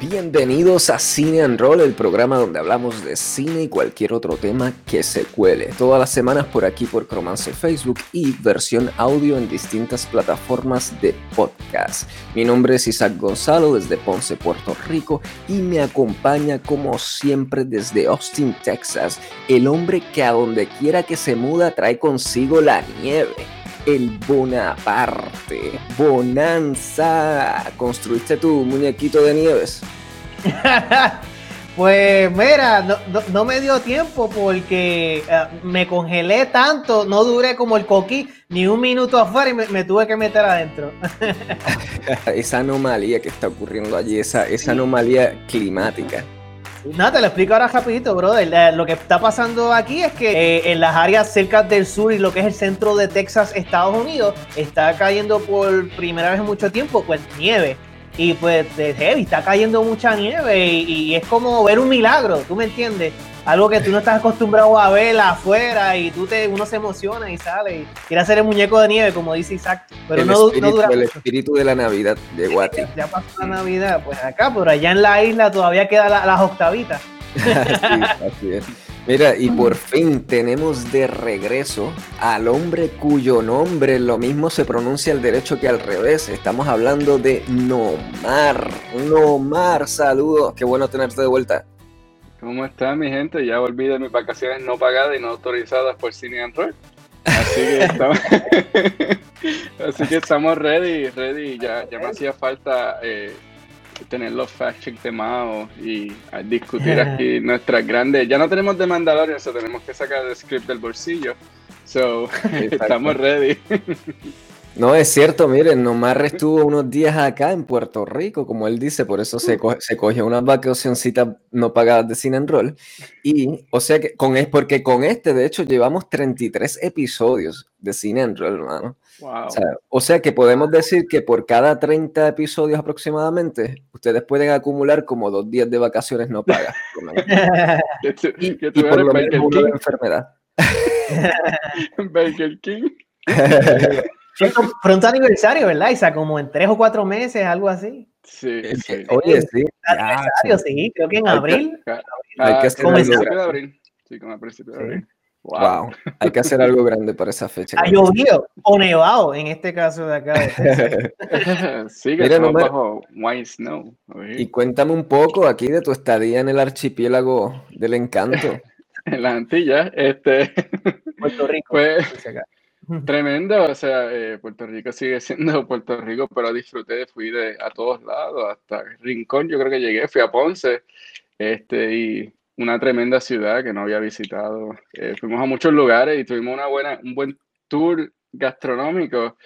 Bienvenidos a Cine and Roll, el programa donde hablamos de cine y cualquier otro tema que se cuele. Todas las semanas por aquí por Cromance Facebook y versión audio en distintas plataformas de podcast. Mi nombre es Isaac Gonzalo desde Ponce, Puerto Rico y me acompaña como siempre desde Austin, Texas, el hombre que a donde quiera que se muda trae consigo la nieve el Bonaparte. Bonanza. ¿Construiste tu muñequito de nieves? pues mira, no, me dio tiempo porque eh, me congelé tanto, no duré como el coquí ni un minuto afuera y me, tuve que meter adentro. esa anomalía que está ocurriendo allí, esa, esa anomalía climática. No, te lo explico ahora rapidito, brother. Lo que está pasando aquí es que eh, en las áreas cerca del sur y lo que es el centro de Texas, Estados Unidos, está cayendo por primera vez en mucho tiempo, pues nieve. Y pues de heavy, está cayendo mucha nieve y, es como ver un milagro, ¿tú me entiendes? Algo que tú no estás acostumbrado a ver afuera y tú te, uno se emociona y sale y quiere hacer el muñeco de nieve, como dice Isaac. Pero no, no, dura. El espíritu de la Navidad de Guati. Ya pasó la Navidad, pues acá, por allá en la isla todavía quedan las octavitas. así es. Mira, y por fin tenemos de regreso al hombre cuyo nombre lo mismo se pronuncia al derecho que al revés. Estamos hablando de Nomar. Nomar, saludos. Qué bueno tenerte de vuelta. ¿Cómo está mi gente? Ya volví mis vacaciones no pagadas y no autorizadas por Cine Android. Así que estamos, Así que estamos ready, ready. Ya, ya me hacía falta eh, tener los fact check de Mao y discutir aquí nuestras grandes. Ya no tenemos de Mandalorian, eso tenemos que sacar el script del bolsillo. So, estamos ready. No, es cierto, miren, Nomar estuvo unos días acá en Puerto Rico, como él dice, por eso se, se cogió unas vacacioncitas no pagadas de Cine and Roll. Y, o sea que, con es porque con este, de hecho, llevamos 33 episodios de Cine and Roll, hermano. O, sea, que podemos decir que por cada 30 episodios aproximadamente, ustedes pueden acumular como dos días de vacaciones no pagas. y, por lo menos una enfermedad. Burger King. Pronto, aniversario, ¿verdad, Isa? Como en tres o cuatro meses, algo así. Sí, sí. Oye, sí. Aniversario, sí, creo que en abril. Hay que hacer como algo de abril. Sí, como a principios de abril. Wow. Hay que hacer algo grande para esa fecha. Ha llovido o nevado en este caso de acá. sí, que Mira, bajo white snow. Y cuéntame un poco aquí de tu estadía en el archipiélago del encanto. en la Antillas, este. Puerto Rico. Pues, Tremendo, o sea, eh, Puerto Rico sigue siendo Puerto Rico, pero disfruté, fui de, a todos lados, hasta Rincón, yo creo que llegué, fui a Ponce, este, y una tremenda ciudad que no había visitado. Eh, fuimos a muchos lugares y tuvimos una buena, un buen tour gastronómico,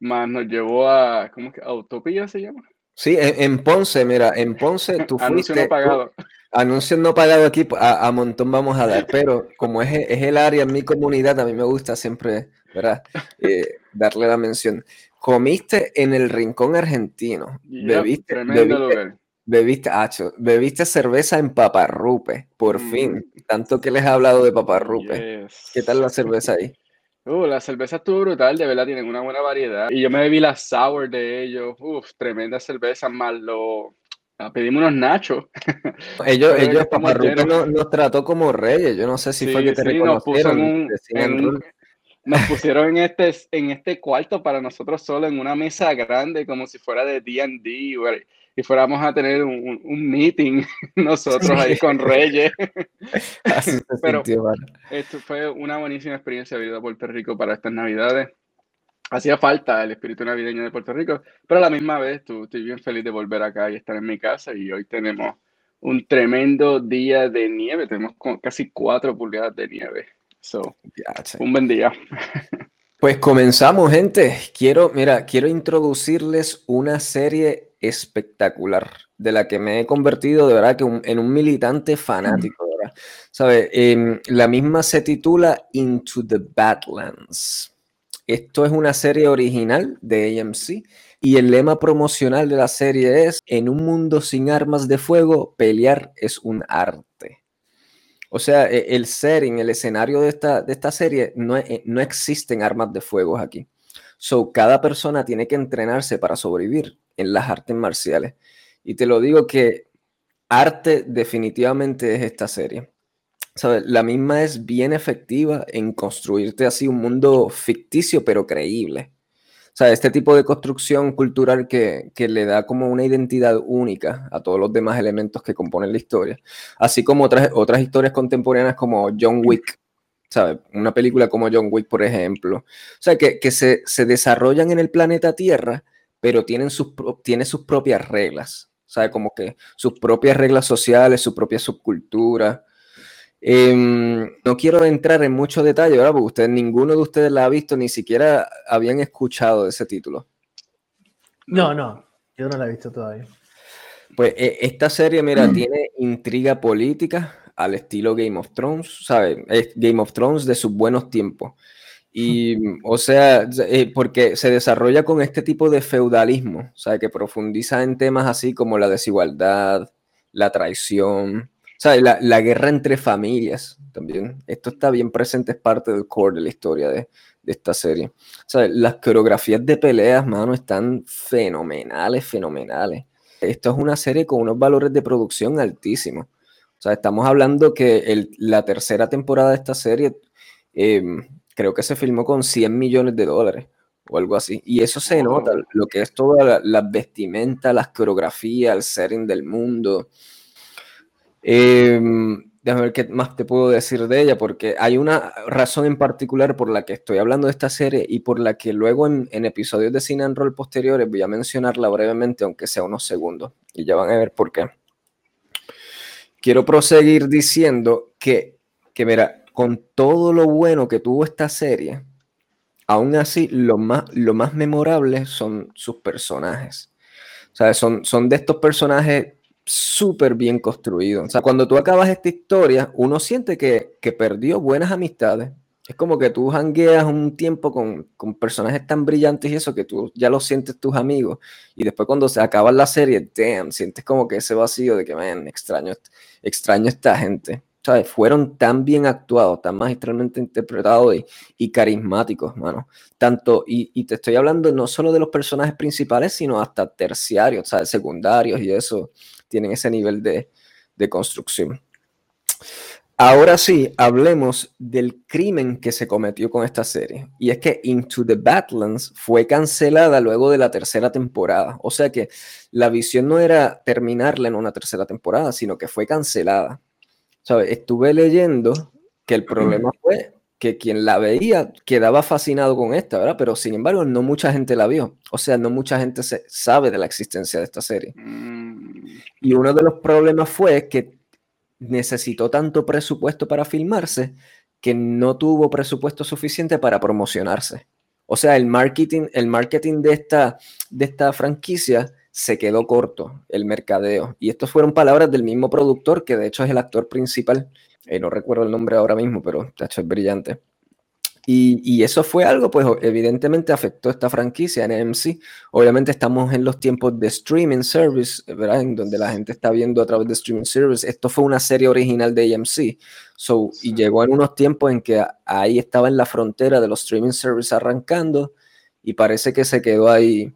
más nos llevó a, ¿cómo es que? ¿Autopía se llama? Sí, en, Ponce, mira, en Ponce tú fuiste... Anuncio no pagado. Anuncios no pagado aquí, a, a, montón vamos a dar, pero como es, es el área en mi comunidad, a mí me gusta siempre ¿verdad? Eh, darle la mención. Comiste en el rincón argentino. bebiste, bebiste, bebiste, cerveza en Paparrupe, por mm. fin. Tanto que les he hablado de Paparrupe. ¿Qué tal la cerveza ahí? Uh, la cerveza estuvo brutal, de verdad, tienen una buena variedad. Y yo me bebí la sour de ellos. Uf, tremenda cerveza, más lo, ah, pedimos unos nachos. Ellos, ellos Paparrupe nos, trató como reyes. Yo no sé si fue que te reconocieron nos pusieron en este, en este cuarto para nosotros solo en una mesa grande, como si fuera de D&D, y fuéramos a tener un, un meeting nosotros ahí con Reyes. Pero esto fue una buenísima experiencia de vida a Puerto Rico para estas Navidades. Hacía falta el espíritu navideño de Puerto Rico, pero a la misma vez estoy bien feliz de volver acá y estar en mi casa y hoy tenemos un tremendo día de nieve, tenemos casi cuatro pulgadas de nieve. So, un buen día. Pues comenzamos, gente. Quiero, mira, quiero introducirles una serie espectacular de la que me he convertido de verdad que en un militante fanático, ¿verdad? ¿Sabe? Em, la misma se titula Into the Badlands. Esto es una serie original de AMC y el lema promocional de la serie es, en un mundo sin armas de fuego, pelear es un arte. O sea, e, el setting, el escenario de esta, de esta serie, no, e, no existen armas de fuego aquí. So, cada persona tiene que entrenarse para sobrevivir en las artes marciales. Y te lo digo que arte definitivamente es esta serie. ¿Sabes? La misma es bien efectiva en construirte así un mundo ficticio pero creíble. Sea, este tipo de construcción cultural que, que, le da como una identidad única a todos los demás elementos que componen la historia. Así como otras, otras historias contemporáneas como John Wick, ¿sabes? Una película como John Wick, por ejemplo. O sea, que, que se, se, desarrollan en el planeta Tierra, pero tienen sus, tiene sus propias reglas. ¿Sabes? Como que sus propias reglas sociales, su propia subcultura. Eh, no quiero entrar en mucho detalle, ¿verdad? Porque usted, ninguno de ustedes la ha visto, ni siquiera habían escuchado ese título. No, no, yo no la he visto todavía. Pues eh, esta serie, mira, mm. tiene intriga política al estilo Game of Thrones, ¿sabes? Es Game of Thrones de sus buenos tiempos. Y, o sea, eh, porque se desarrolla con este tipo de feudalismo, ¿sabes? Que profundiza en temas así como la desigualdad, la traición, sea, la, la, guerra entre familias también. Esto está bien presente, es parte del core de la historia de, de esta serie. O sea, las coreografías de peleas, mano, están fenomenales, fenomenales. Esto es una serie con unos valores de producción altísimos. O sea, estamos hablando que el, la tercera temporada de esta serie eh, creo que se filmó con 100 millones de dólares o algo así. Y eso se nota, lo que es toda la, la vestimenta, las coreografías, el setting del mundo. Eh, déjame ver qué más te puedo decir de ella, porque hay una razón en particular por la que estoy hablando de esta serie y por la que luego en, episodios de Cine and Roll posteriores voy a mencionarla brevemente, aunque sea unos segundos, y ya van a ver por qué. Quiero proseguir diciendo que, que mira, con todo lo bueno que tuvo esta serie, aún así lo más, lo más memorable son sus personajes. O sea, son, son de estos personajes súper bien construido. O sea, cuando tú acabas esta historia, uno siente que, que perdió buenas amistades. Es como que tú hangueas un tiempo con, con, personajes tan brillantes y eso que tú ya lo sientes tus amigos. Y después cuando se acaba la serie, damn, sientes como que ese vacío de que, man, extraño, extraño esta gente. ¿Sabes? Fueron tan bien actuados, tan magistralmente interpretados y, y carismáticos, mano. Tanto, y, y, te estoy hablando no solo de los personajes principales, sino hasta terciarios, ¿sabes? Secundarios y eso tienen ese nivel de, de construcción. Ahora sí, hablemos del crimen que se cometió con esta serie. Y es que Into the Badlands fue cancelada luego de la tercera temporada. O sea que la visión no era terminarla en una tercera temporada, sino que fue cancelada. ¿Sabes? Estuve leyendo que el problema fue que quien la veía quedaba fascinado con esta, ¿verdad? Pero sin embargo, no mucha gente la vio. O sea, no mucha gente se sabe de la existencia de esta serie. Mm. Y uno de los problemas fue que necesitó tanto presupuesto para filmarse que no tuvo presupuesto suficiente para promocionarse. O sea, el marketing, el marketing de esta, de esta franquicia se quedó corto, el mercadeo. Y estas fueron palabras del mismo productor, que de hecho es el actor principal eh, no recuerdo el nombre ahora mismo, pero hecho es brillante. Y, y, eso fue algo, pues evidentemente afectó esta franquicia en AMC. Obviamente estamos en los tiempos de streaming service, ¿verdad? En donde la gente está viendo a través de streaming service. Esto fue una serie original de AMC. So, y llegó en unos tiempos en que ahí estaba en la frontera de los streaming service arrancando y parece que se quedó ahí.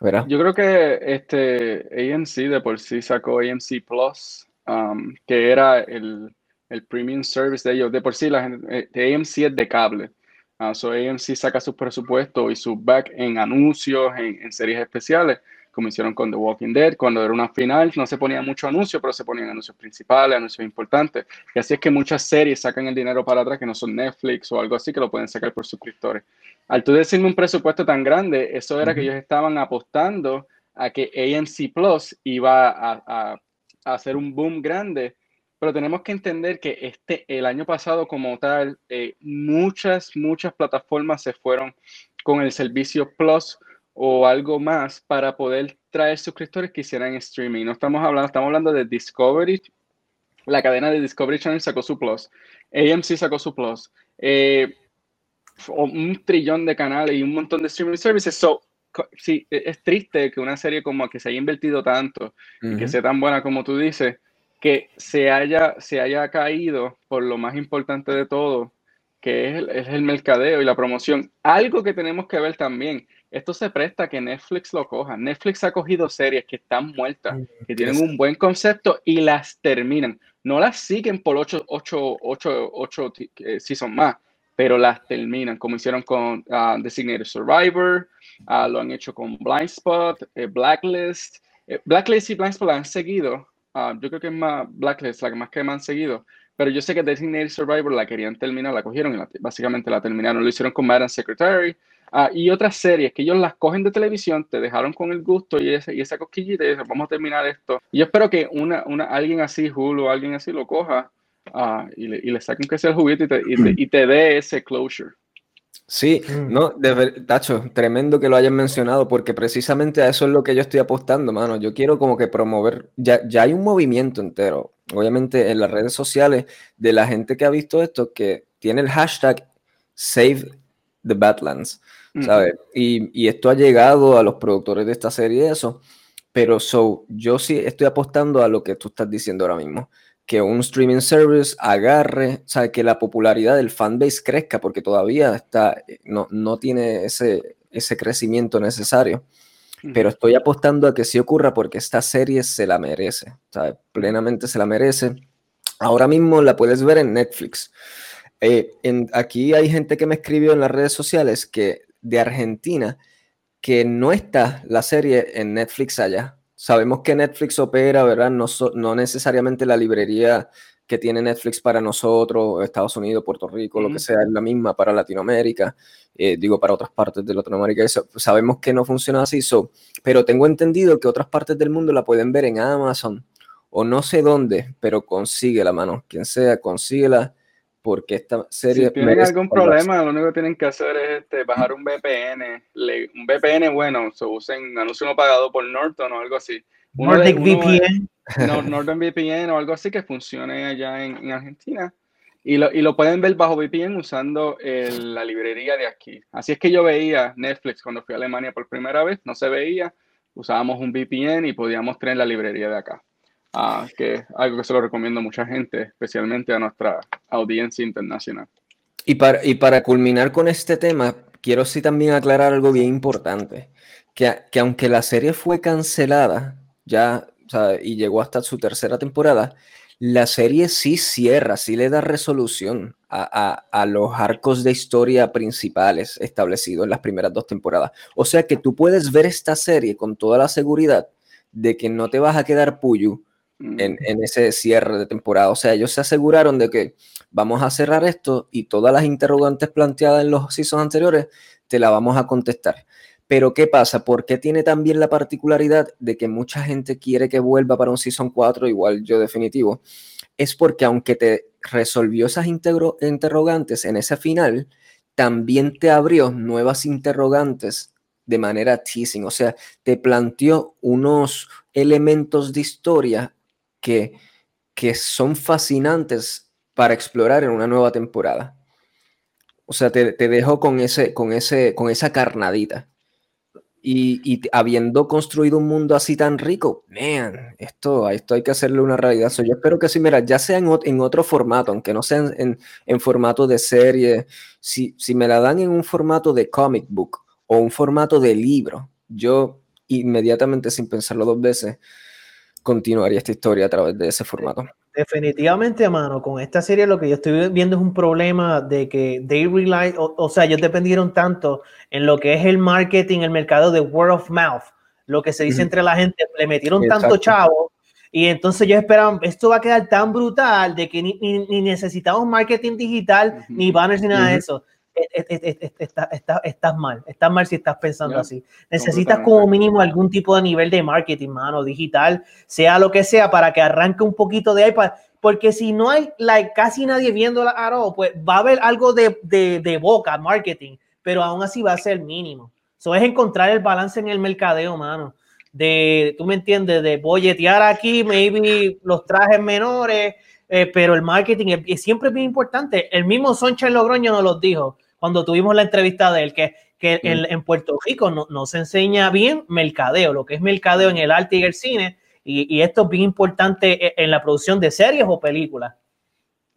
¿verdad? Yo creo que este AMC de por sí sacó AMC Plus, um, que era el el premium service de ellos. De por sí, la gente, de AMC es de cable. Uh, so AMC saca su presupuesto y su back en anuncios, en, en, series especiales, como hicieron con The Walking Dead. Cuando era una final, no se ponía mucho anuncio, pero se ponían anuncios principales, anuncios importantes. Y así es que muchas series sacan el dinero para atrás que no son Netflix o algo así, que lo pueden sacar por suscriptores. Al tú decirme un presupuesto tan grande, eso era que ellos estaban apostando a que AMC Plus iba a, a, a hacer un boom grande pero tenemos que entender que este, el año pasado como tal, eh, muchas, muchas plataformas se fueron con el servicio Plus o algo más para poder traer suscriptores que hicieran streaming. No estamos hablando, estamos hablando de Discovery, la cadena de Discovery Channel sacó su Plus, AMC sacó su Plus, eh, un trillón de canales y un montón de streaming services. So, sí, e, es triste que una serie como que se haya invertido tanto uh -huh. y que sea tan buena como tú dices, que se haya, se haya caído por lo más importante de todo, que es el, mercadeo y la promoción. Algo que tenemos que ver también, esto se presta que Netflix lo coja. Netflix ha cogido series que están muertas, que tienen un buen concepto y las terminan. No las siguen por 8, 8, 8, 8 seasons más, pero las terminan, como hicieron con uh, Designated Survivor, uh, lo han hecho con Blind Spot, eh, Blacklist. Eh, Blacklist y Blind Spot han seguido. Uh, yo creo que es más Blacklist la que más que me han seguido pero yo sé que Designated Survivor la querían terminar, la cogieron y básicamente la terminaron. Lo hicieron con Madam Secretary ah, y otras series que ellos las cogen de televisión, te dejaron con el gusto y, ese, y esa cosquillita y dicen, vamos a terminar esto. Y yo espero que una, una, alguien así, Hulu o alguien así, lo coja ah, y, le, y le saquen que sea el juguete y te, y te, dé ese closure. Sí, mm. no, de Tacho, tremendo que lo hayan mencionado, porque precisamente a eso es lo que yo estoy apostando, mano. Yo quiero como que promover, ya, ya hay un movimiento entero obviamente en las redes sociales de la gente que ha visto esto, que tiene el hashtag Save the Badlands, ¿sabes? y, esto ha llegado a los productores de esta serie eso, pero so, yo sí estoy apostando a lo que tú estás diciendo ahora mismo, que un streaming service agarre, ¿sabes? Que la popularidad del fanbase crezca, porque todavía está, no, no tiene ese, ese crecimiento necesario pero estoy apostando a que sí ocurra porque esta serie se la merece, plenamente se la merece. Ahora mismo la puedes ver en Netflix. Eh, en, aquí hay gente que me escribió en las redes sociales que de Argentina que no está la serie en Netflix allá. Sabemos que Netflix opera, ¿verdad? No, no necesariamente la librería que tiene Netflix para nosotros, Estados Unidos, Puerto Rico, lo que sea, es la misma para Latinoamérica, eh, digo para otras partes de Latinoamérica, eso, sabemos que no funciona así, pero tengo entendido que otras partes del mundo la pueden ver en Amazon o no sé dónde, pero consigue la mano, quien sea, consíguela porque esta serie... Si tienen algún problema, lo único que tienen que hacer es este, bajar un VPN, un VPN bueno, se usen anuncio no pagado por Norton o algo así. Nordic VPN. Northern VPN o algo así que funcione allá en, Argentina. Y lo, y lo, pueden ver bajo VPN usando la librería de aquí. Así es que yo veía Netflix cuando fui a Alemania por primera vez, no se veía, usábamos un VPN y podíamos tener la librería de acá. Ah, que es algo que se lo recomiendo a mucha gente, especialmente a nuestra audiencia internacional. Y para, y para culminar con este tema, quiero sí también aclarar algo bien importante, que, que aunque la serie fue cancelada, ya y llegó hasta su tercera temporada, la serie sí cierra, sí le da resolución a, los arcos de historia principales establecidos en las primeras dos temporadas. O sea que tú puedes ver esta serie con toda la seguridad de que no te vas a quedar puyo en, en, ese cierre de temporada. O sea, ellos se aseguraron de que vamos a cerrar esto y todas las interrogantes planteadas en los seasons anteriores te la vamos a contestar. Pero ¿qué pasa? ¿Por qué tiene también la particularidad de que mucha gente quiere que vuelva para un Season 4, igual yo definitivo? Es porque aunque te resolvió esas interrogantes en ese final, también te abrió nuevas interrogantes de manera teasing, o sea, te planteó unos elementos de historia que, que son fascinantes para explorar en una nueva temporada. O sea, te, te dejo con, ese, con, ese, con esa carnadita. Y, habiendo construido un mundo así tan rico, man, esto, esto hay que hacerle una realidad. yo espero que sí, mira, ya sea en, otro formato, aunque no sea en, formato de serie, si, si me la dan en un formato de comic book o un formato de libro, yo inmediatamente, sin pensarlo dos veces, continuaría esta historia a través de ese formato. Definitivamente, mano, con esta serie lo que yo estoy viendo es un problema de que they rely, o, sea, ellos dependieron tanto en lo que es el marketing, el mercado de word of mouth, lo que se dice entre la gente, le metieron tanto chavo y entonces yo esperaba, esto va a quedar tan brutal de que ni, ni, necesitamos marketing digital, ni banners, ni nada de eso. Estás mal, estás mal si estás pensando así. Necesitas como mínimo algún tipo de nivel de marketing, mano, digital, sea lo que sea, para que arranque un poquito de ahí, porque si no hay like, casi nadie viendo la Aro, pues va a haber algo de, de, de, boca, marketing, pero aún así va a ser mínimo. Eso es encontrar el balance en el mercadeo, mano. De, tú me entiendes, de bolletear aquí, maybe los trajes menores, eh, pero el marketing es, siempre bien importante. El mismo Soncha Logroño nos lo dijo cuando tuvimos la entrevista de él, que, que mm. en, Puerto Rico no, no, se enseña bien mercadeo, lo que es mercadeo en el arte y el cine, y, y, esto es bien importante e, en la producción de series o películas.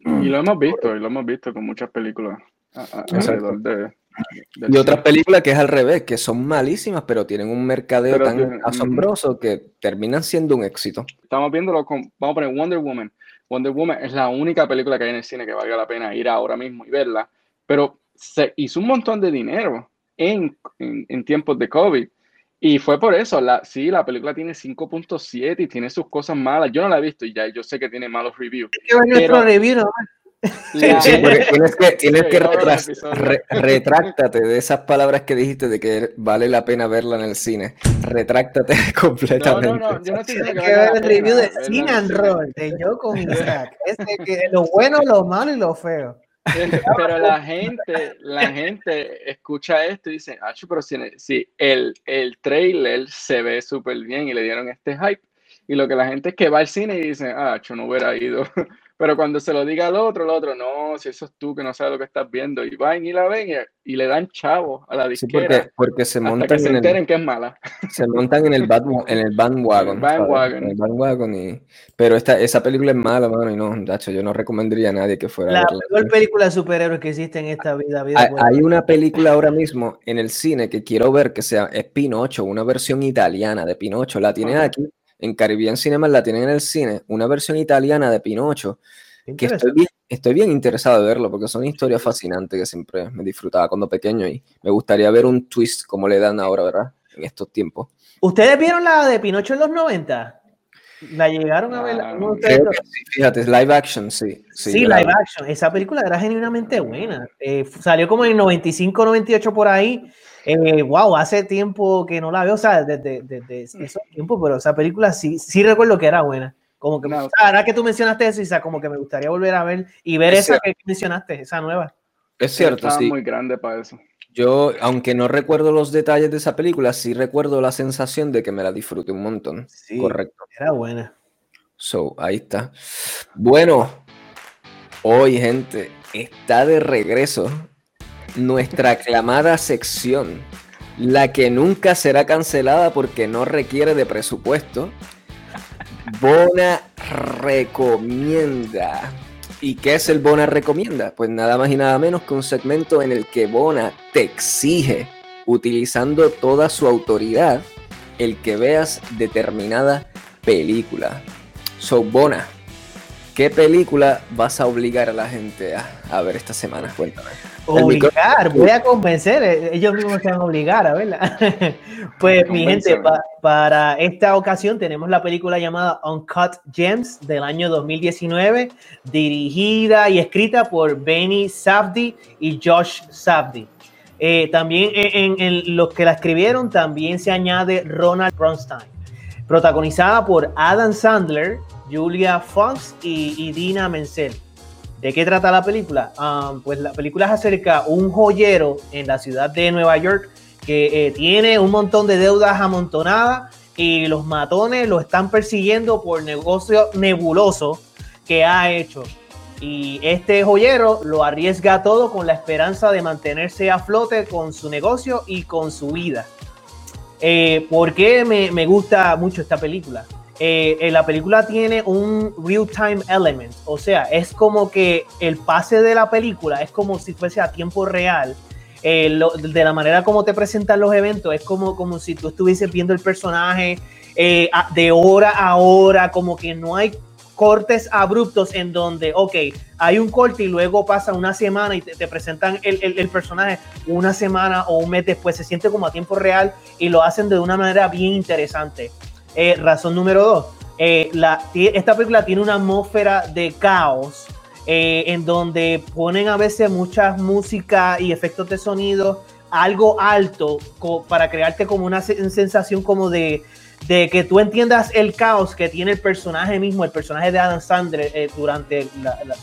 Y lo hemos visto, y lo hemos visto con muchas películas. alrededor de, y otras películas que es al revés, que son malísimas, pero tienen un mercadeo tan asombroso que terminan siendo un éxito. Estamos viéndolo con, vamos a poner Wonder Woman. Wonder Woman es la única película que hay en el cine que valga la pena ir ahora mismo y verla, pero se hizo un montón de dinero en, en, tiempos de COVID. Y fue por eso, la, sí, la película tiene 5.7 y tiene sus cosas malas. Yo no la he visto y ya yo sé que tiene malos reviews. Pero, review, Sí, porque tienes que, tienes que retráctate de esas palabras que dijiste de que vale la pena verla en el cine. Retráctate completamente. No, no, no, yo no que ver el review de Cine and Roll de yo con Isaac. que lo bueno, lo malo y lo feo. Pero la gente, la gente escucha esto y dice, ah, pero si, si el, el trailer se ve súper bien y le dieron este hype, y lo que la gente es que va al cine y dice, ah, yo no hubiera ido. Pero cuando se lo diga al otro, el otro, no, si eso es tú que no sabes lo que estás viendo, y van y la ven y, le dan chavo a la disquera. Sí, porque, se montan se en el, que es mala. Se montan en el, en el bandwagon. bandwagon. El bandwagon y, pero esta, esa película es mala, mano, y no, Dacho, yo no recomendaría a nadie que fuera la a verla. La película de superhéroes que existe en esta vida. hay, hay, una película ahora mismo en el cine que quiero ver que sea, es Pinocho, una versión italiana de Pinocho, la tiene aquí en Caribbean Cinema la tienen en el cine, una versión italiana de Pinocho, que estoy bien, estoy bien interesado de verlo porque son historias fascinantes que siempre me disfrutaba cuando pequeño y me gustaría ver un twist como le dan ahora, ¿verdad? En estos tiempos. ¿Ustedes vieron la de Pinocho en los 90? ¿La llegaron a ver? Ah, sí, fíjate, es live action, sí. Sí, live action. Esa película era genuinamente buena. Eh, salió como en 95, 98 por ahí eh, wow, hace tiempo que no la veo, o sea, desde, desde, esos tiempos, pero esa película sí, sí recuerdo que era buena. Como que, ahora que tú mencionaste eso, Isa, como que me gustaría volver a ver y ver esa que mencionaste, esa nueva. Es cierto, sí. muy grande para eso. Yo, aunque no recuerdo los detalles de esa película, sí recuerdo la sensación de que me la disfruté un montón. Sí, Correcto. Era buena. So, ahí está. Bueno, hoy, gente, está de regreso nuestra aclamada sección, la que nunca será cancelada porque no requiere de presupuesto. Bona recomienda. ¿Y qué es el Bona recomienda? Pues nada más y nada menos que un segmento en el que Bona te exige, utilizando toda su autoridad, el que veas determinada película. So, Bona, ¿qué película vas a obligar a la gente a, a ver esta semana? Cuéntame. Obligar, voy a convencer, eh, ellos mismos se van a obligar, a verla. pues mi gente, para esta ocasión tenemos la película llamada Uncut Gems del año 2019, dirigida y escrita por Benny Safdie y Josh Safdie. Eh, también en, los que la escribieron también se añade Ronald Bronstein, protagonizada por Adam Sandler, Julia Fox y, y Dina Menzel. ¿De qué trata la película? Um, pues la película es acerca de un joyero en la ciudad de Nueva York que eh, tiene un montón de deudas amontonadas y los matones lo están persiguiendo por negocio nebuloso que ha hecho. Y este joyero lo arriesga todo con la esperanza de mantenerse a flote con su negocio y con su vida. Eh, ¿Por qué me gusta mucho esta película? Eh, la película tiene un real-time element, o sea, es como que el pase de la película es como si fuese a tiempo real. Eh, de la manera como te presentan los eventos, es como, como si tú estuvieses viendo el personaje eh, de hora a hora, como que no hay cortes abruptos en donde, ok, hay un corte y luego pasa una semana y te, presentan el, el, el, personaje una semana o un mes después, se siente como a tiempo real y lo hacen de una manera bien interesante. Eh, razón número dos, eh, esta película tiene una atmósfera de caos eh, en donde ponen a veces muchas música y efectos de sonido algo alto para crearte como una sensación como de, que tú entiendas el caos que tiene el personaje mismo, el personaje de Adam Sandler durante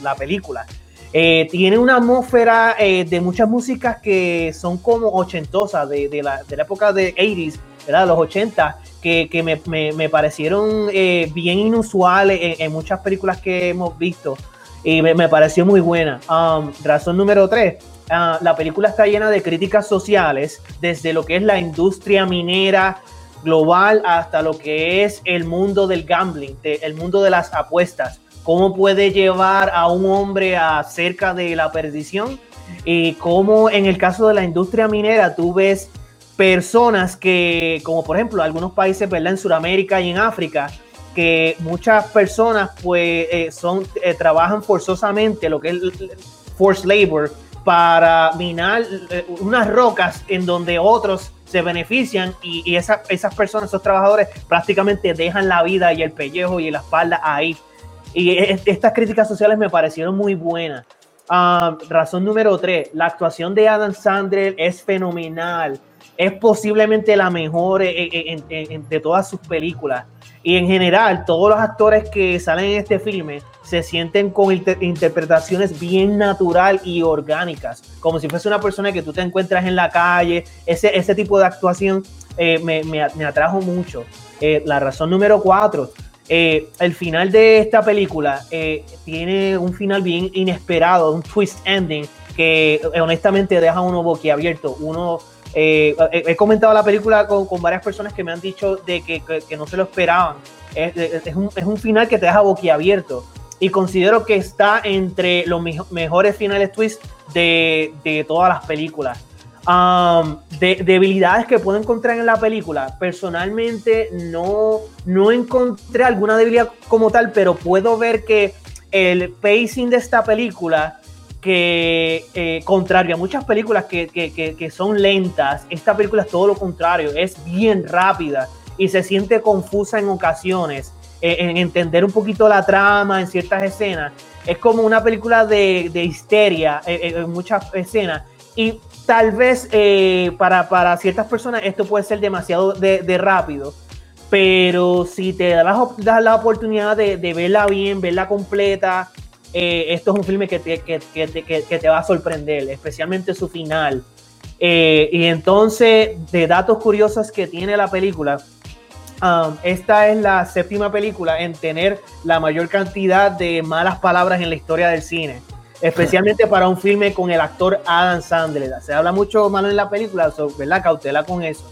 la, película. tiene una atmósfera de muchas músicas que son como ochentosas, de, la, época de 80s, ¿verdad? los 80, que, me, parecieron eh, bien inusuales en, muchas películas que hemos visto y me, pareció muy buena. Um, razón número tres, uh, la película está llena de críticas sociales, desde lo que es la industria minera global hasta lo que es el mundo del gambling, el mundo de las apuestas, cómo puede llevar a un hombre a cerca de la perdición y cómo en el caso de la industria minera tú ves personas que, como por ejemplo algunos países, ¿verdad? En Sudamérica y en África, que muchas personas pues eh, son, eh, trabajan forzosamente lo que es forced labor para minar eh, unas rocas en donde otros se benefician y, esas personas, esos trabajadores prácticamente dejan la vida y el pellejo y la espalda ahí. Y estas críticas sociales me parecieron muy buenas. Ah, razón número tres, la actuación de Adam Sandler es fenomenal. Es posiblemente la mejor de todas sus películas. Y en general, todos los actores que salen en este filme se sienten con interpretaciones bien natural y orgánicas, como si fuese una persona que tú te encuentras en la calle. Ese, ese tipo de actuación eh, me, me, atrajo mucho. Eh, la razón número cuatro, eh, el final de esta película tiene un final bien inesperado, un twist ending que honestamente deja uno boquiabierto. Uno eh, he comentado la película con, varias personas que me han dicho de que, no se lo esperaban. Es, un, final que te deja boquiabierto. Y considero que está entre los mejores finales twists de, todas las películas. de, debilidades que puedo encontrar en la película. Personalmente no, no encontré alguna debilidad como tal, pero puedo ver que el pacing de esta película que eh, contrario a muchas películas que, son lentas, esta película es todo lo contrario, es bien rápida y se siente confusa en ocasiones, eh, en entender un poquito la trama en ciertas escenas. Es como una película de, histeria eh, en muchas escenas y tal vez para, ciertas personas esto puede ser demasiado de, rápido. Pero si te das, la oportunidad de, de verla bien, verla completa, eh, esto es un filme que te, que, que, que te, va a sorprender, especialmente su final. Eh, y entonces, de datos curiosos que tiene la película, um, esta es la séptima película en tener la mayor cantidad de malas palabras en la historia del cine, especialmente para un filme con el actor Adam Sandler. Se habla mucho malo en la película, ¿verdad? Cautela con eso.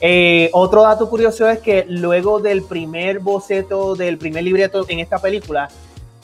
Eh, otro dato curioso es que luego del primer boceto, del primer libreto en esta película,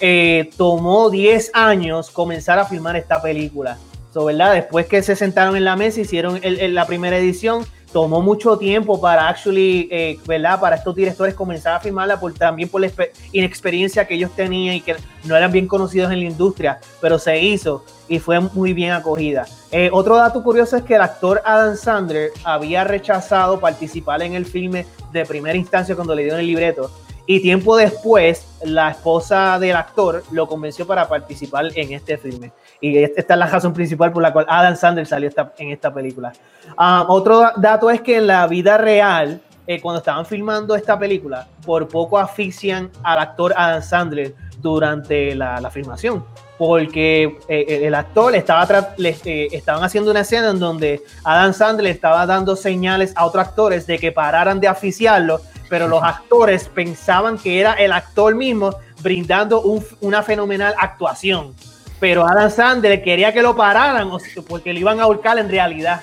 eh, tomó 10 años comenzar a filmar esta película. ¿verdad? Después que se sentaron en la mesa, hicieron la primera edición, tomó mucho tiempo para actually, eh, ¿verdad? Para estos directores comenzar a filmarla por, también por la inexperiencia que ellos tenían y que no eran bien conocidos en la industria, pero se hizo y fue muy bien acogida. Eh, otro dato curioso es que el actor Adam Sandler había rechazado participar en el filme de primera instancia cuando le dieron el libreto y tiempo después, la esposa del actor lo convenció para participar en este filme. Y esta es la razón principal por la cual Adam Sandler salió en esta película. Ah, otro dato es que en la vida real, eh, cuando estaban filmando esta película, por poco asfixian al actor Adam Sandler durante la, filmación. Porque eh, el actor estaba le, eh, estaban haciendo una escena en donde Adam Sandler estaba dando señales a otros actores de que pararan de asfixiarlo pero los actores pensaban que era el actor mismo brindando una fenomenal actuación. Pero Adam Sandler quería que lo pararan porque lo iban a ahorcar en realidad.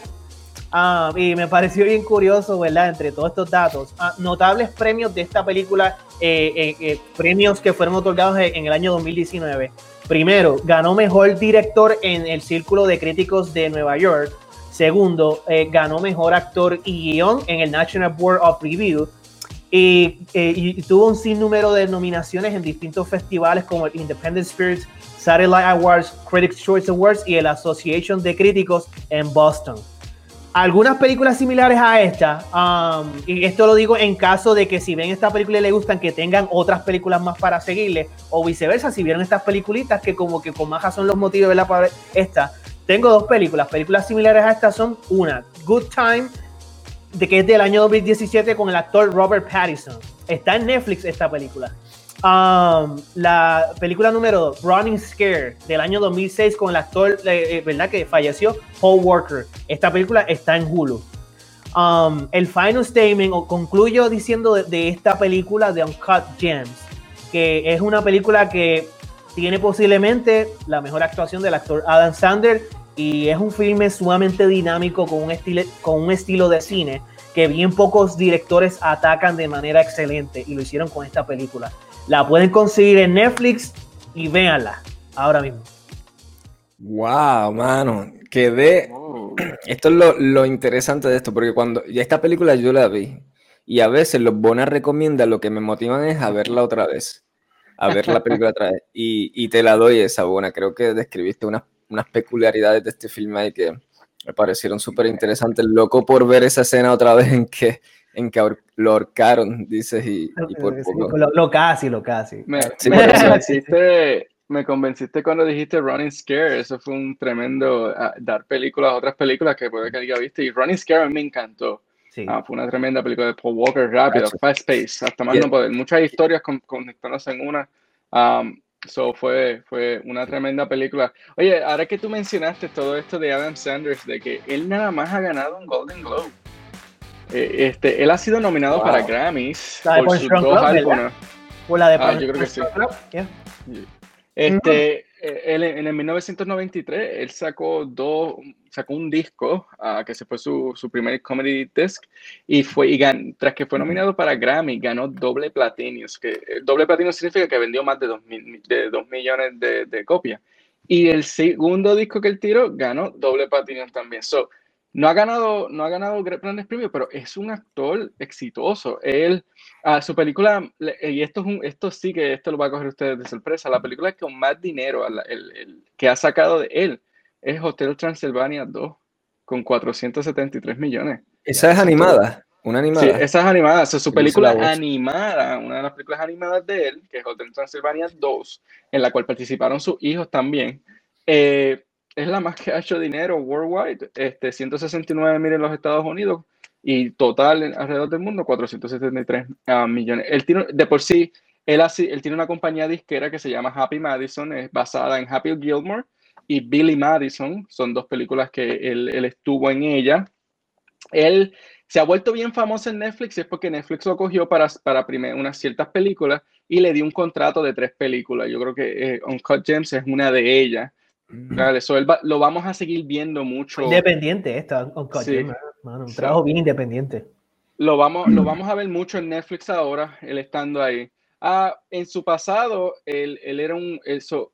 Ah, y me pareció bien curioso, ¿verdad? Entre todos estos datos. Ah, notables premios de esta película, eh, eh, eh, premios que fueron otorgados en el año 2019. Primero, ganó mejor director en el Círculo de Críticos de Nueva York. Segundo, ganó mejor actor y guion en el National Board of Review. Eh, y, tuvo un sinnúmero de nominaciones en distintos festivales como el Independent Spirits, Satellite Awards, Critics Choice Awards y el Association de Críticos en Boston. Algunas películas similares a esta, um, y esto lo digo en caso de que si ven esta película y les gustan, que tengan otras películas más para seguirle, o viceversa, si vieron estas peliculitas que como que con más razón los motivos de la para esta. Tengo dos películas, películas similares a esta son una, Good Time de que es del año 2017 con el actor Robert Pattinson. Está en Netflix esta película. Um, la película número 2, Running Scare, del año 2006 con el actor, eh, eh, ¿verdad? Que falleció, Paul Walker. Esta película está en Hulu. Um, el final statement, o concluyo diciendo de, esta película de Uncut Gems, que es una película que tiene posiblemente la mejor actuación del actor Adam Sandler y es un filme sumamente dinámico con un, estilo, con un estilo de cine que bien pocos directores atacan de manera excelente y lo hicieron con esta película. La pueden conseguir en Netflix y véanla ahora mismo. Wow, mano. Quedé. Oh. Esto es lo, lo, interesante de esto, porque cuando ya esta película yo la vi, y a veces los bonas recomiendan lo que me motivan es a verla otra vez, a ver la película otra vez. Y, y te la doy esa buena. Creo que describiste unas, unas peculiaridades de este filme ahí que me parecieron súper interesantes. Loco por ver esa escena otra vez en que, en que lo ahorcaron, dices, y, por Lo, casi, lo casi. Me, convenciste, me convenciste cuando dijiste Running Scare. Eso fue un tremendo ah, dar películas a otras películas que puede que haya visto. Y Running Scare a mí me encantó. Ah, fue una tremenda película de Paul Walker, rápido, fast pace, hasta más no poder. Muchas historias con, conectándose en una. Um, so fue, fue una tremenda película. Oye, ahora que tú mencionaste todo esto de Adam Sanders, de que él nada más ha ganado un Golden Globe. Eh, este, él ha sido nominado para Grammys por sus dos álbumes. O la de ah, yo creo que sí. Este, eh, en el 1993 él sacó dos, sacó un disco uh, que se fue su, su, primer comedy disc y fue y tras que fue nominado para Grammy ganó doble platino, que eh, doble platino significa que vendió más de dos, de dos millones de, de, copias y el segundo disco que él tiró ganó doble platino también. So, no ha ganado, no ha ganado grandes premios, pero es un actor exitoso. Él, a su película, y esto, es un, esto sí que esto lo va a coger ustedes de sorpresa, la película con más dinero el, el, que ha sacado de él es Hotel Transylvania 2, con 473 millones. Esa es animada, una animada. Sí, esa es animada, es su película animada, una de las películas animadas de él, que es Hotel Transylvania 2, en la cual participaron sus hijos también. Eh, es la más que ha hecho dinero worldwide, este, 169 mil en los Estados Unidos y total alrededor del mundo 473 ah, millones. Él tiene, de por sí, él, así, él tiene una compañía disquera que se llama Happy Madison, es basada en Happy Gilmore y Billy Madison, son dos películas que él, él estuvo en ella. Él se ha vuelto bien famoso en Netflix es porque Netflix lo cogió para, para unas ciertas películas y le dio un contrato de tres películas. Yo creo que eh, Uncut Gems es una de ellas. Vale, eso lo vamos a seguir viendo mucho. Independiente esto, un trabajo bien independiente. Lo vamos, lo vamos a ver mucho en Netflix ahora, él estando ahí. Ah, en su pasado, él, él era un... Eso,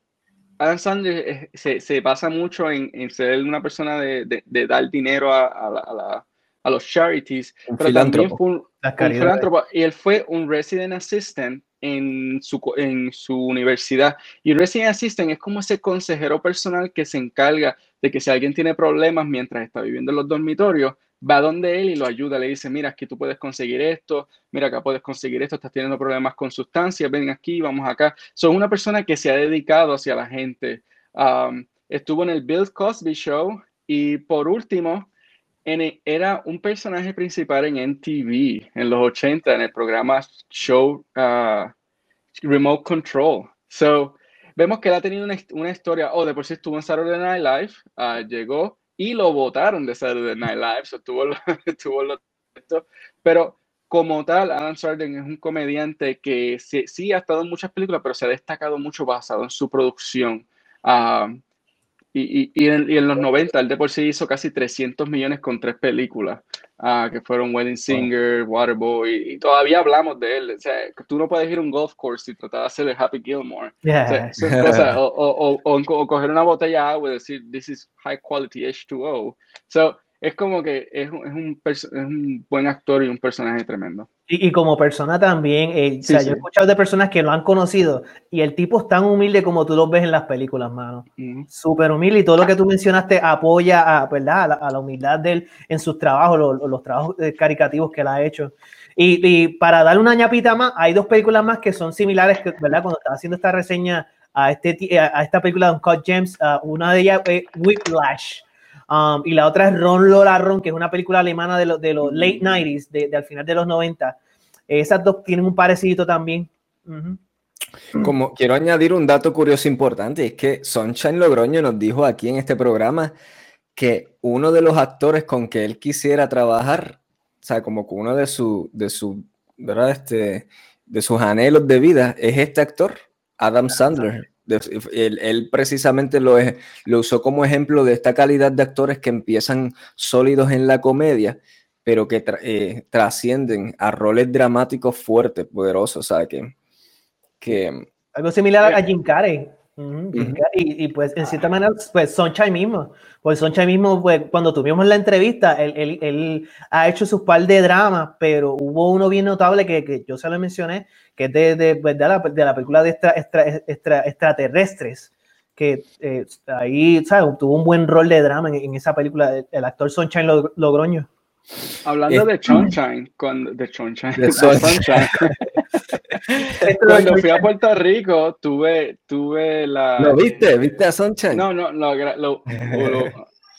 Adam Sandler eh, se, se basa mucho en, en, ser una persona de, de, de dar dinero a, a, la, a, los charities, pero también fue un, filántropo. Y él fue un resident assistant en su, en su universidad. Y Resident Assistant es como ese consejero personal que se encarga de que si alguien tiene problemas mientras está viviendo en los dormitorios, va donde él y lo ayuda, le dice, mira, aquí tú puedes conseguir esto, mira, acá puedes conseguir esto, estás teniendo problemas con sustancias, ven aquí, vamos acá. Son una persona que se ha dedicado hacia la gente. Estuvo en el Bill Cosby Show y por último, era un personaje principal en MTV en los 80 en el programa Show uh, Remote Control. So, vemos que él ha tenido una, historia, o oh, de por sí estuvo en Saturday Night Live, uh, llegó y lo votaron de Saturday Night Live, so, tuvo, lo, pero como tal, Adam Sandler es un comediante que sí, sí, ha estado en muchas películas, pero se ha destacado mucho basado en su producción. Uh, y, y, en, y, en, los 90, él de por sí hizo casi 300 millones con tres películas, uh, que fueron Wedding Singer, Waterboy, y, todavía hablamos de él. O sea, tú no puedes ir a un golf course y tratar de hacerle Happy Gilmore. o, o, o, o, coger una botella de agua y decir, this is high quality H2O. So, es como que es, un, es, un, es un buen actor y un personaje tremendo. Y, y como persona también, eh, o sea, yo he escuchado de personas que lo han conocido y el tipo es tan humilde como tú lo ves en las películas, mano. Súper humilde y todo lo que tú mencionaste apoya a, ¿verdad? a, la, humildad de él en sus trabajos, los, los trabajos eh, caricativos que él ha hecho. Y, y, para darle una ñapita más, hay dos películas más que son similares, ¿verdad? Cuando estaba haciendo esta reseña a, este, a esta película de Uncut James, uh, una de ellas es Whiplash. Um, y la otra es Ron Lola Ron, que es una película alemana de, de los late 90s, de, al final de los 90. Esas dos tienen un parecido también. Como quiero añadir un dato curioso importante, es que Sunshine Logroño nos dijo aquí en este programa que uno de los actores con que él quisiera trabajar, o sea, como que uno de su, de su, ¿verdad? Este, de sus anhelos de vida es este actor, Adam Sandler. Él, precisamente lo, lo, usó como ejemplo de esta calidad de actores que empiezan sólidos en la comedia, pero que eh, trascienden a roles dramáticos fuertes, poderosos, ¿sabes? Que, que, Algo similar a Jim Carrey. Y, pues en cierta manera, pues Sunshine mismo, pues Sunshine mismo, pues cuando tuvimos la entrevista, él, él, él, ha hecho sus par de dramas, pero hubo uno bien notable que, que yo se lo mencioné, que es de, de, de, la, de la, película de extra, extra, extra, extraterrestres, que eh, ahí, ¿sabes? Tuvo un buen rol de drama en, en esa película, el actor Sunshine Logroño. Hablando de Sunshine, cuando, de Sunshine, de Sunshine. cuando fui a Puerto Rico, tuve, tuve la... ¿Lo viste? ¿Viste a Sunshine? No, no, lo, lo,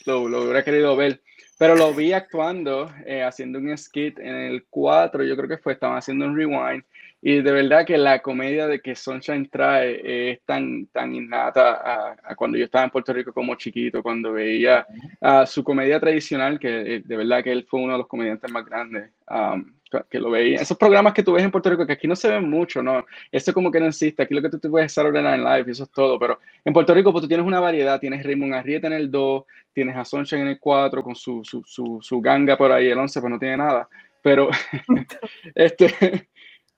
lo, lo hubiera querido ver, pero lo vi actuando, eh, haciendo un skit en el 4, yo creo que fue, estaban haciendo un rewind, y de verdad que la comedia de que Sunshine trae es tan, tan innata a, cuando yo estaba en Puerto Rico como chiquito, cuando veía uh, su comedia tradicional, que eh, de verdad que él fue uno de los comediantes más grandes. Um, que lo veía. Esos programas que tú ves en Puerto Rico, que aquí no se ven mucho, ¿no? Eso como que no existe. Aquí lo que tú te puedes estar en live y eso es todo. Pero en Puerto Rico, pues tú tienes una variedad. Tienes Raymond Arrieta en el 2, tienes a Sunshine en el 4 con su, su, su, su ganga por ahí. El 11 pues no tiene nada. Pero este,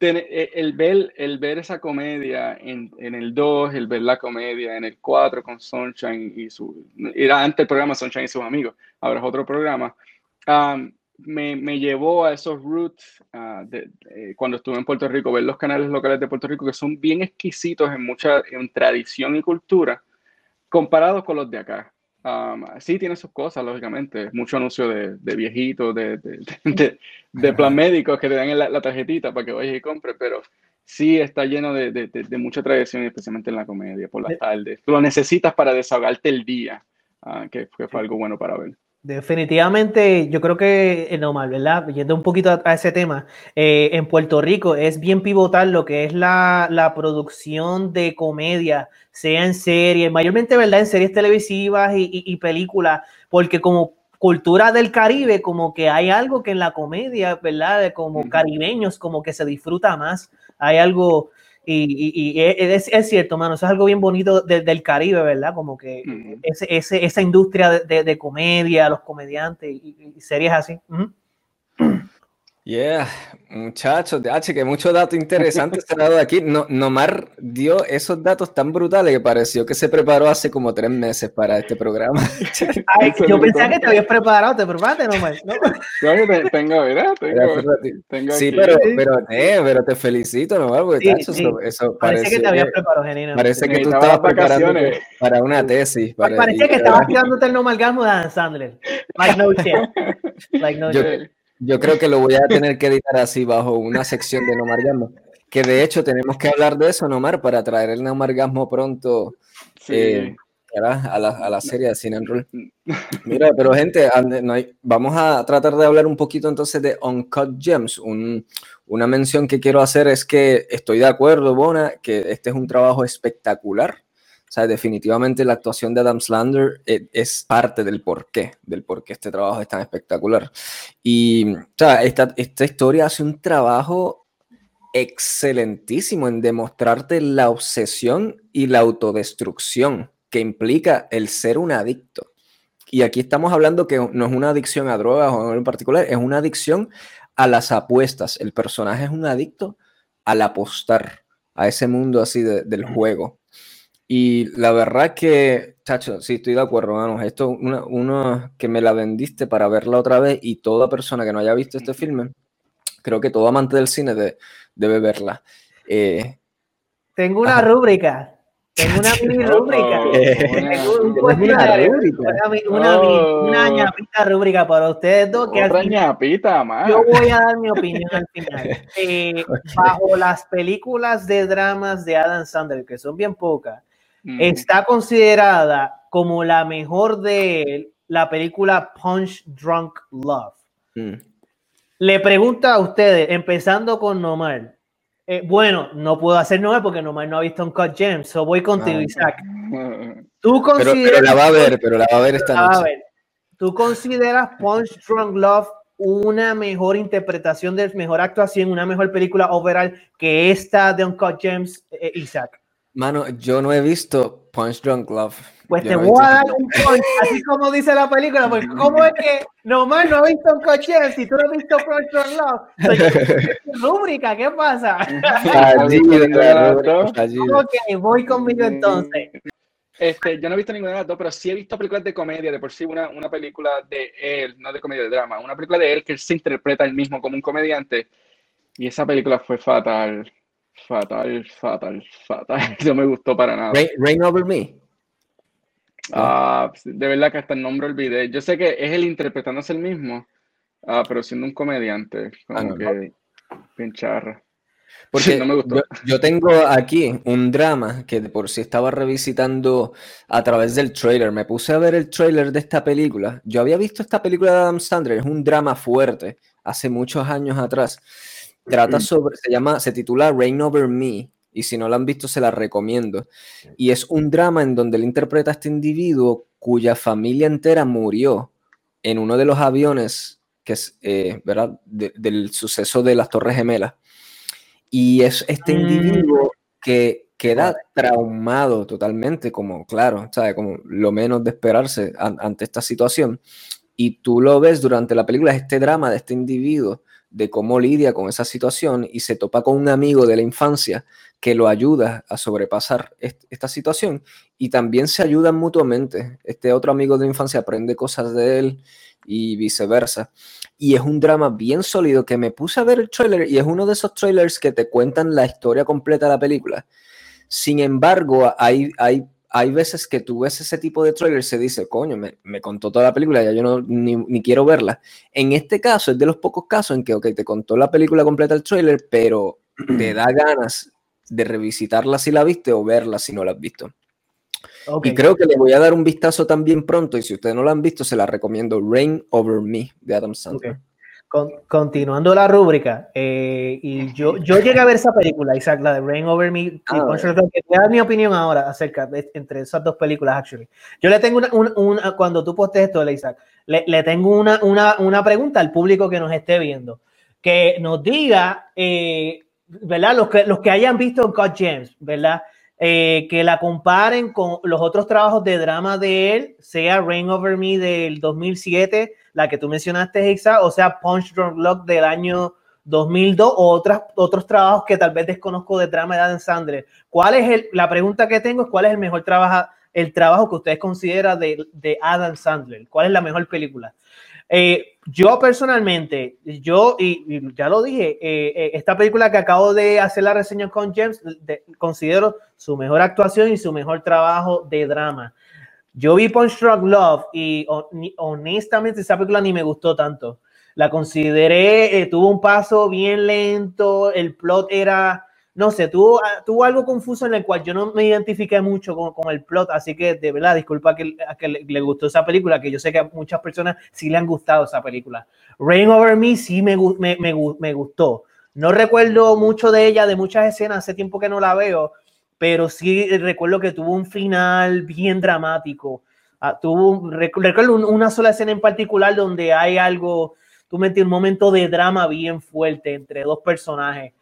eh, el, ver, el ver esa comedia en, en, el 2, el ver la comedia en el 4 con Sunshine y su... Era antes el programa Sunshine y sus amigos, ahora es otro programa. Me, me, llevó a esos roots uh, de, cuando estuve en Puerto Rico, ver los canales locales de Puerto Rico que son bien exquisitos en mucha en tradición y cultura comparados con los de acá. Um, sí tiene sus cosas, lógicamente. Mucho anuncio de, de viejitos, de, plan médico que te dan la, la, tarjetita para que vayas y compres, pero sí está lleno de, mucha tradición, especialmente en la comedia, por las tardes. Lo necesitas para desahogarte el día, uh, que, que, fue algo bueno para ver. Definitivamente, yo creo que es normal, ¿verdad? Yendo un poquito a, ese tema, eh, en Puerto Rico es bien pivotal lo que es la, la, producción de comedia, sea en series, mayormente, ¿verdad? En series televisivas y, y, y, películas, porque como cultura del Caribe, como que hay algo que en la comedia, ¿verdad? De como caribeños, como que se disfruta más, hay algo y, es, es, cierto, mano, eso es algo bien bonito del Caribe, ¿verdad? Como que ese, ese, esa industria de, de, comedia, los comediantes y, series así. Yeah, muchachos, H, que muchos datos interesantes se han dado aquí. No, Nomar dio esos datos tan brutales que pareció que se preparó hace como tres meses para este programa. Ay, yo pensaba que te habías preparado, te preparaste, Nomar. ¿no? Yo tengo, ¿verdad? Tengo, sí, pero, pero, eh, pero te felicito, Nomar, porque sí, sí. Eso, eso, parece, parece que te habías preparado, Genino. Parece que tú estabas preparando para una tesis. Para, parece que estabas tirándote el Nomalgasmo de Adam Sandler. Like no shit. Like no shit. Yo creo que lo voy a tener que editar así bajo una sección de Nomargasmo. Que de hecho tenemos que hablar de eso, Nomar, para traer el Nomargasmo pronto eh, a, la, a, la, serie de Cine Roll. Mira, pero gente, vamos a tratar de hablar un poquito entonces de Uncut Gems. Un, una mención que quiero hacer es que estoy de acuerdo, Bona, que este es un trabajo espectacular sea, definitivamente la actuación de Adam Slander eh, es parte del porqué, del por qué este trabajo es tan espectacular. Y o esta, esta historia hace un trabajo excelentísimo en demostrarte la obsesión y la autodestrucción que implica el ser un adicto. Y aquí estamos hablando que no es una adicción a drogas o en particular, es una adicción a las apuestas. El personaje es un adicto al apostar a ese mundo así del juego. Y la verdad que, chacho, sí, estoy de acuerdo, vamos, esto una, una que me la vendiste para verla otra vez y toda persona que no haya visto este filme, creo que todo amante del cine debe verla. Eh, Tengo una rúbrica. Tengo una mini rúbrica. una, una, ñapita rúbrica para ustedes dos. Que Otra ñapita, más. Yo voy a dar mi opinión al final. Eh, bajo las películas de dramas de Adam Sandler, que son bien pocas, está considerada como la mejor de la película Punch Drunk Love. Mm. Le pregunto a ustedes, empezando con Nomar. Eh, bueno, no puedo hacer Nomar porque Nomar no ha visto un Cut Gems, so voy contigo, ah, Isaac. ¿Tú consideras, pero, la va a ver, pero la va a ver esta noche. ¿Tú consideras Punch Drunk Love una mejor interpretación, de mejor actuación, una mejor película overall que esta de Uncut Gems, eh, Isaac? Mano, yo no he visto Punch Drunk Love. Pues te voy a dar un punch, así como dice la película, porque ¿cómo es que nomás no ha visto un coche si tú no has visto Punch Drunk Love? Soy rúbrica, ¿qué pasa? Allí, ok, voy conmigo entonces. Este, yo no he visto ninguna de las dos, pero sí he visto películas de comedia, de por sí una, una película de él, no de comedia, de drama, una película de él que él se interpreta él mismo como un comediante. Y esa película fue fatal, fatal, fatal, fatal. No me gustó para nada. Rain, Over Me. Ah, de verdad que hasta el nombre olvidé. Yo sé que es él interpretándose el mismo, ah, pero siendo un comediante, como ah, que pincharra. Porque no me gustó. Yo, tengo aquí un drama que por si estaba revisitando a través del trailer. Me puse a ver el trailer de esta película. Yo había visto esta película de Adam Sandler, es un drama fuerte, hace muchos años atrás. Trata sobre, se llama, se titula Rain Over Me, y si no la han visto se la recomiendo. Y es un drama en donde él interpreta a este individuo cuya familia entera murió en uno de los aviones que es, eh, ¿verdad? del suceso de las Torres Gemelas. Y es este mm. individuo que queda traumado totalmente, como, claro, ¿sabe? Como lo menos de esperarse ante esta situación. Y tú lo ves durante la película, este drama de este individuo de cómo lidia con esa situación y se topa con un amigo de la infancia que lo ayuda a sobrepasar esta situación y también se ayudan mutuamente. Este otro amigo de la infancia aprende cosas de él y viceversa. Y es un drama bien sólido que me puse a ver el trailer y es uno de esos trailers que te cuentan la historia completa de la película. Sin embargo, hay, hay hay veces que tú ves ese tipo de trailer y se dice, coño, me, me, contó toda la película, ya yo no, ni, ni, quiero verla. En este caso es de los pocos casos en que, ok, te contó la película completa el trailer, pero te da ganas de revisitarla si la viste o verla si no la has visto. Y creo que le voy a dar un vistazo también pronto y si ustedes no la han visto, se la recomiendo Rain Over Me de Adam Sandler continuando la rúbrica, eh, y yo, yo llegué a ver esa película, Isaac, la de Rain Over Me, ah, que te dar mi opinión ahora acerca de entre esas dos películas, actually. Yo le tengo una, una, cuando tú postes esto, Isaac, le, le tengo una, una, una, pregunta al público que nos esté viendo, que nos diga, eh, ¿verdad? Los que, los que hayan visto God James, ¿verdad? Eh, que la comparen con los otros trabajos de drama de él, sea Rain Over Me del 2007, la que tú mencionaste, Hexa, o sea, Punch Drunk Lock del año 2002 o otras, otros trabajos que tal vez desconozco de drama de Adam Sandler. ¿Cuál es el, la pregunta que tengo es cuál es el mejor trabajo, el trabajo que ustedes consideran de, de Adam Sandler? ¿Cuál es la mejor película? Eh, yo personalmente, yo, y, ya lo dije, eh, eh, esta película que acabo de hacer la reseña con James, considero su mejor actuación y su mejor trabajo de drama. Yo vi Punch Drunk Love y honestamente esa película ni me gustó tanto. La consideré, tuvo un paso bien lento, el plot era, no sé, tuvo, ah, tuvo algo confuso en el cual yo no me identifiqué mucho con, el plot, así que de verdad, disculpa que, a que le, gustó esa película, que yo sé que a muchas personas sí le han gustado esa película. Rain Over Me sí me, me, me, me gustó. No recuerdo mucho de ella, de muchas escenas, hace tiempo que no la veo, pero sí recuerdo que tuvo un final bien dramático. Ah, tuvo, recuerdo una sola escena en particular donde hay algo, tú metí un momento de drama bien fuerte entre dos personajes.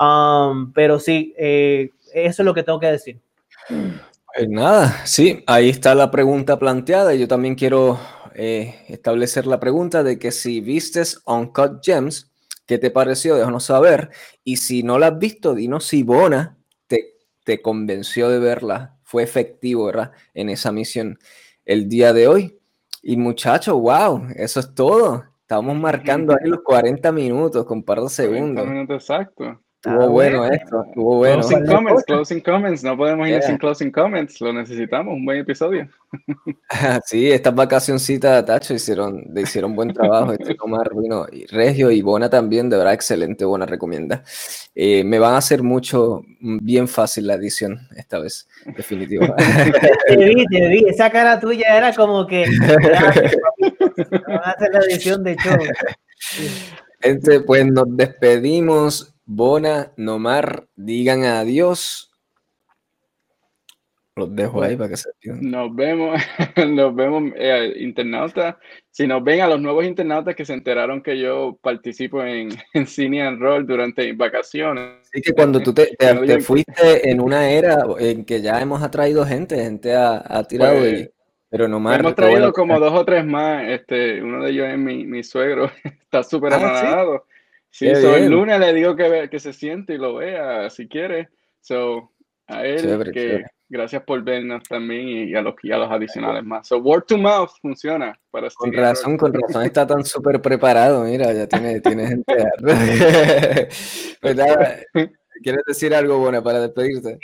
Um, pero sí, eh, eso es lo que tengo que decir. Pues nada, sí, ahí está la pregunta planteada. Yo también quiero eh, establecer la pregunta de que si vistes Uncut Gems, ¿qué te pareció? Déjanos saber. Y si no la has visto, dinos si Bona te convenció de verla, fue efectivo, ¿verdad? En esa misión el día de hoy. Y muchachos, wow, eso es todo. Estamos marcando ahí los 40 minutos con par de segundos. 40 minutos exacto. Estuvo bueno esto, estuvo bueno. Closing comments, closing comments, no podemos ir sin closing comments, lo necesitamos, un buen episodio. sí, estas vacacioncitas, Tacho, hicieron, hicieron buen trabajo. Este Omar vino, y Regio y Bona también, de verdad, excelente, buena recomienda. Eh, me van a hacer mucho, bien fácil la edición esta vez, definitivo. te vi, te vi, esa cara tuya era como que van a hacer la edición de show. Este, pues nos despedimos Bona, Nomar, digan adiós. Los dejo ahí para que se Nos vemos, nos vemos, eh, internautas. Si nos ven a los nuevos internautas que se enteraron que yo participo en, en Cine and Roll durante mis vacaciones. Así que cuando tú te, te, fuiste en una era en que ya hemos atraído gente, gente ha, tirado, pues, pero no más. Hemos traído como dos o tres más. Este, uno de ellos es mi, mi suegro, está súper ah, Sí, el lunes le digo que, que se siente y lo vea si quiere. So, a él, que gracias por vernos también y, a los, y a los adicionales más. So, word to mouth funciona. Para con razón, con razón está tan súper preparado. Mira, ya tiene, tiene gente. pues ¿quieres decir algo bueno para despedirte?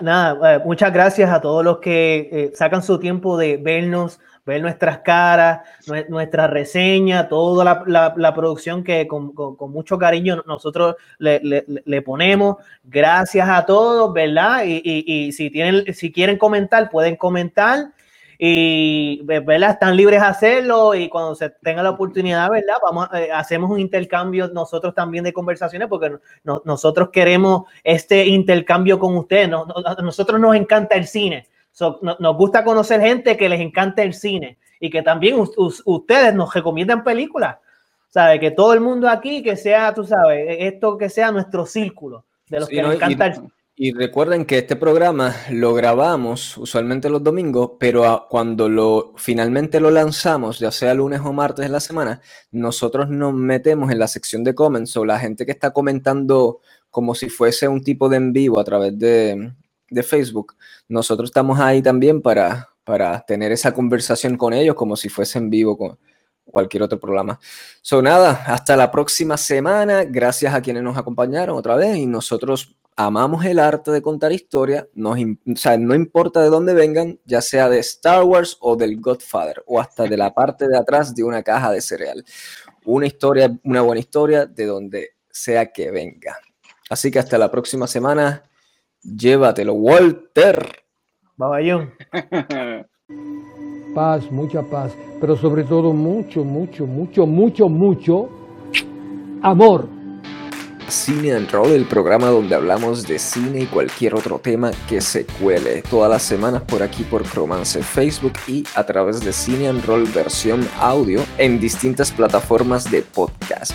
Nada, eh, muchas gracias a todos los que eh, sacan su tiempo de vernos, ver nuestras caras, nuestra reseña, toda la, producción que con, mucho cariño nosotros le, ponemos. Gracias a todos, ¿verdad? Y, si, tienen, si quieren comentar, pueden comentar. Y, ¿verdad? Están libres de hacerlo y cuando se tenga la oportunidad, ¿verdad? Vamos, eh, hacemos un intercambio nosotros también de conversaciones porque nosotros queremos este intercambio con ustedes. nosotros nos encanta el cine nos gusta conocer gente que les encanta el cine y que también ustedes nos recomiendan películas. ¿Sabe? Que todo el mundo aquí, que sea, tú sabes, e-, esto que sea nuestro círculo de los que les encanta y, el cine. Y recuerden que este programa lo grabamos usualmente los domingos, pero cuando lo finalmente lo lanzamos, ya sea lunes o martes de la semana, nosotros nos metemos en la sección de comments o la gente que está comentando como si fuese un tipo de en vivo a través de, de Facebook, nosotros estamos ahí también para, para tener esa conversación con ellos como si fuese en vivo con cualquier otro programa. So nada, hasta la próxima semana. Gracias a quienes nos acompañaron otra vez y nosotros amamos el arte de contar historia, no importa de dónde vengan, ya sea de Star Wars o del Godfather o hasta de la parte de atrás de una caja de cereal. Una historia, una buena historia de donde sea que venga. Así que hasta la próxima semana. Llévatelo, Walter. Baballón. Paz, mucha paz, pero sobre todo mucho, mucho, mucho, mucho, mucho amor. Cine and Roll, el programa donde hablamos de cine y cualquier otro tema que se cuele. Todas las semanas por aquí por Cromance Facebook y a través de Cine and Roll versión audio en distintas plataformas de podcast.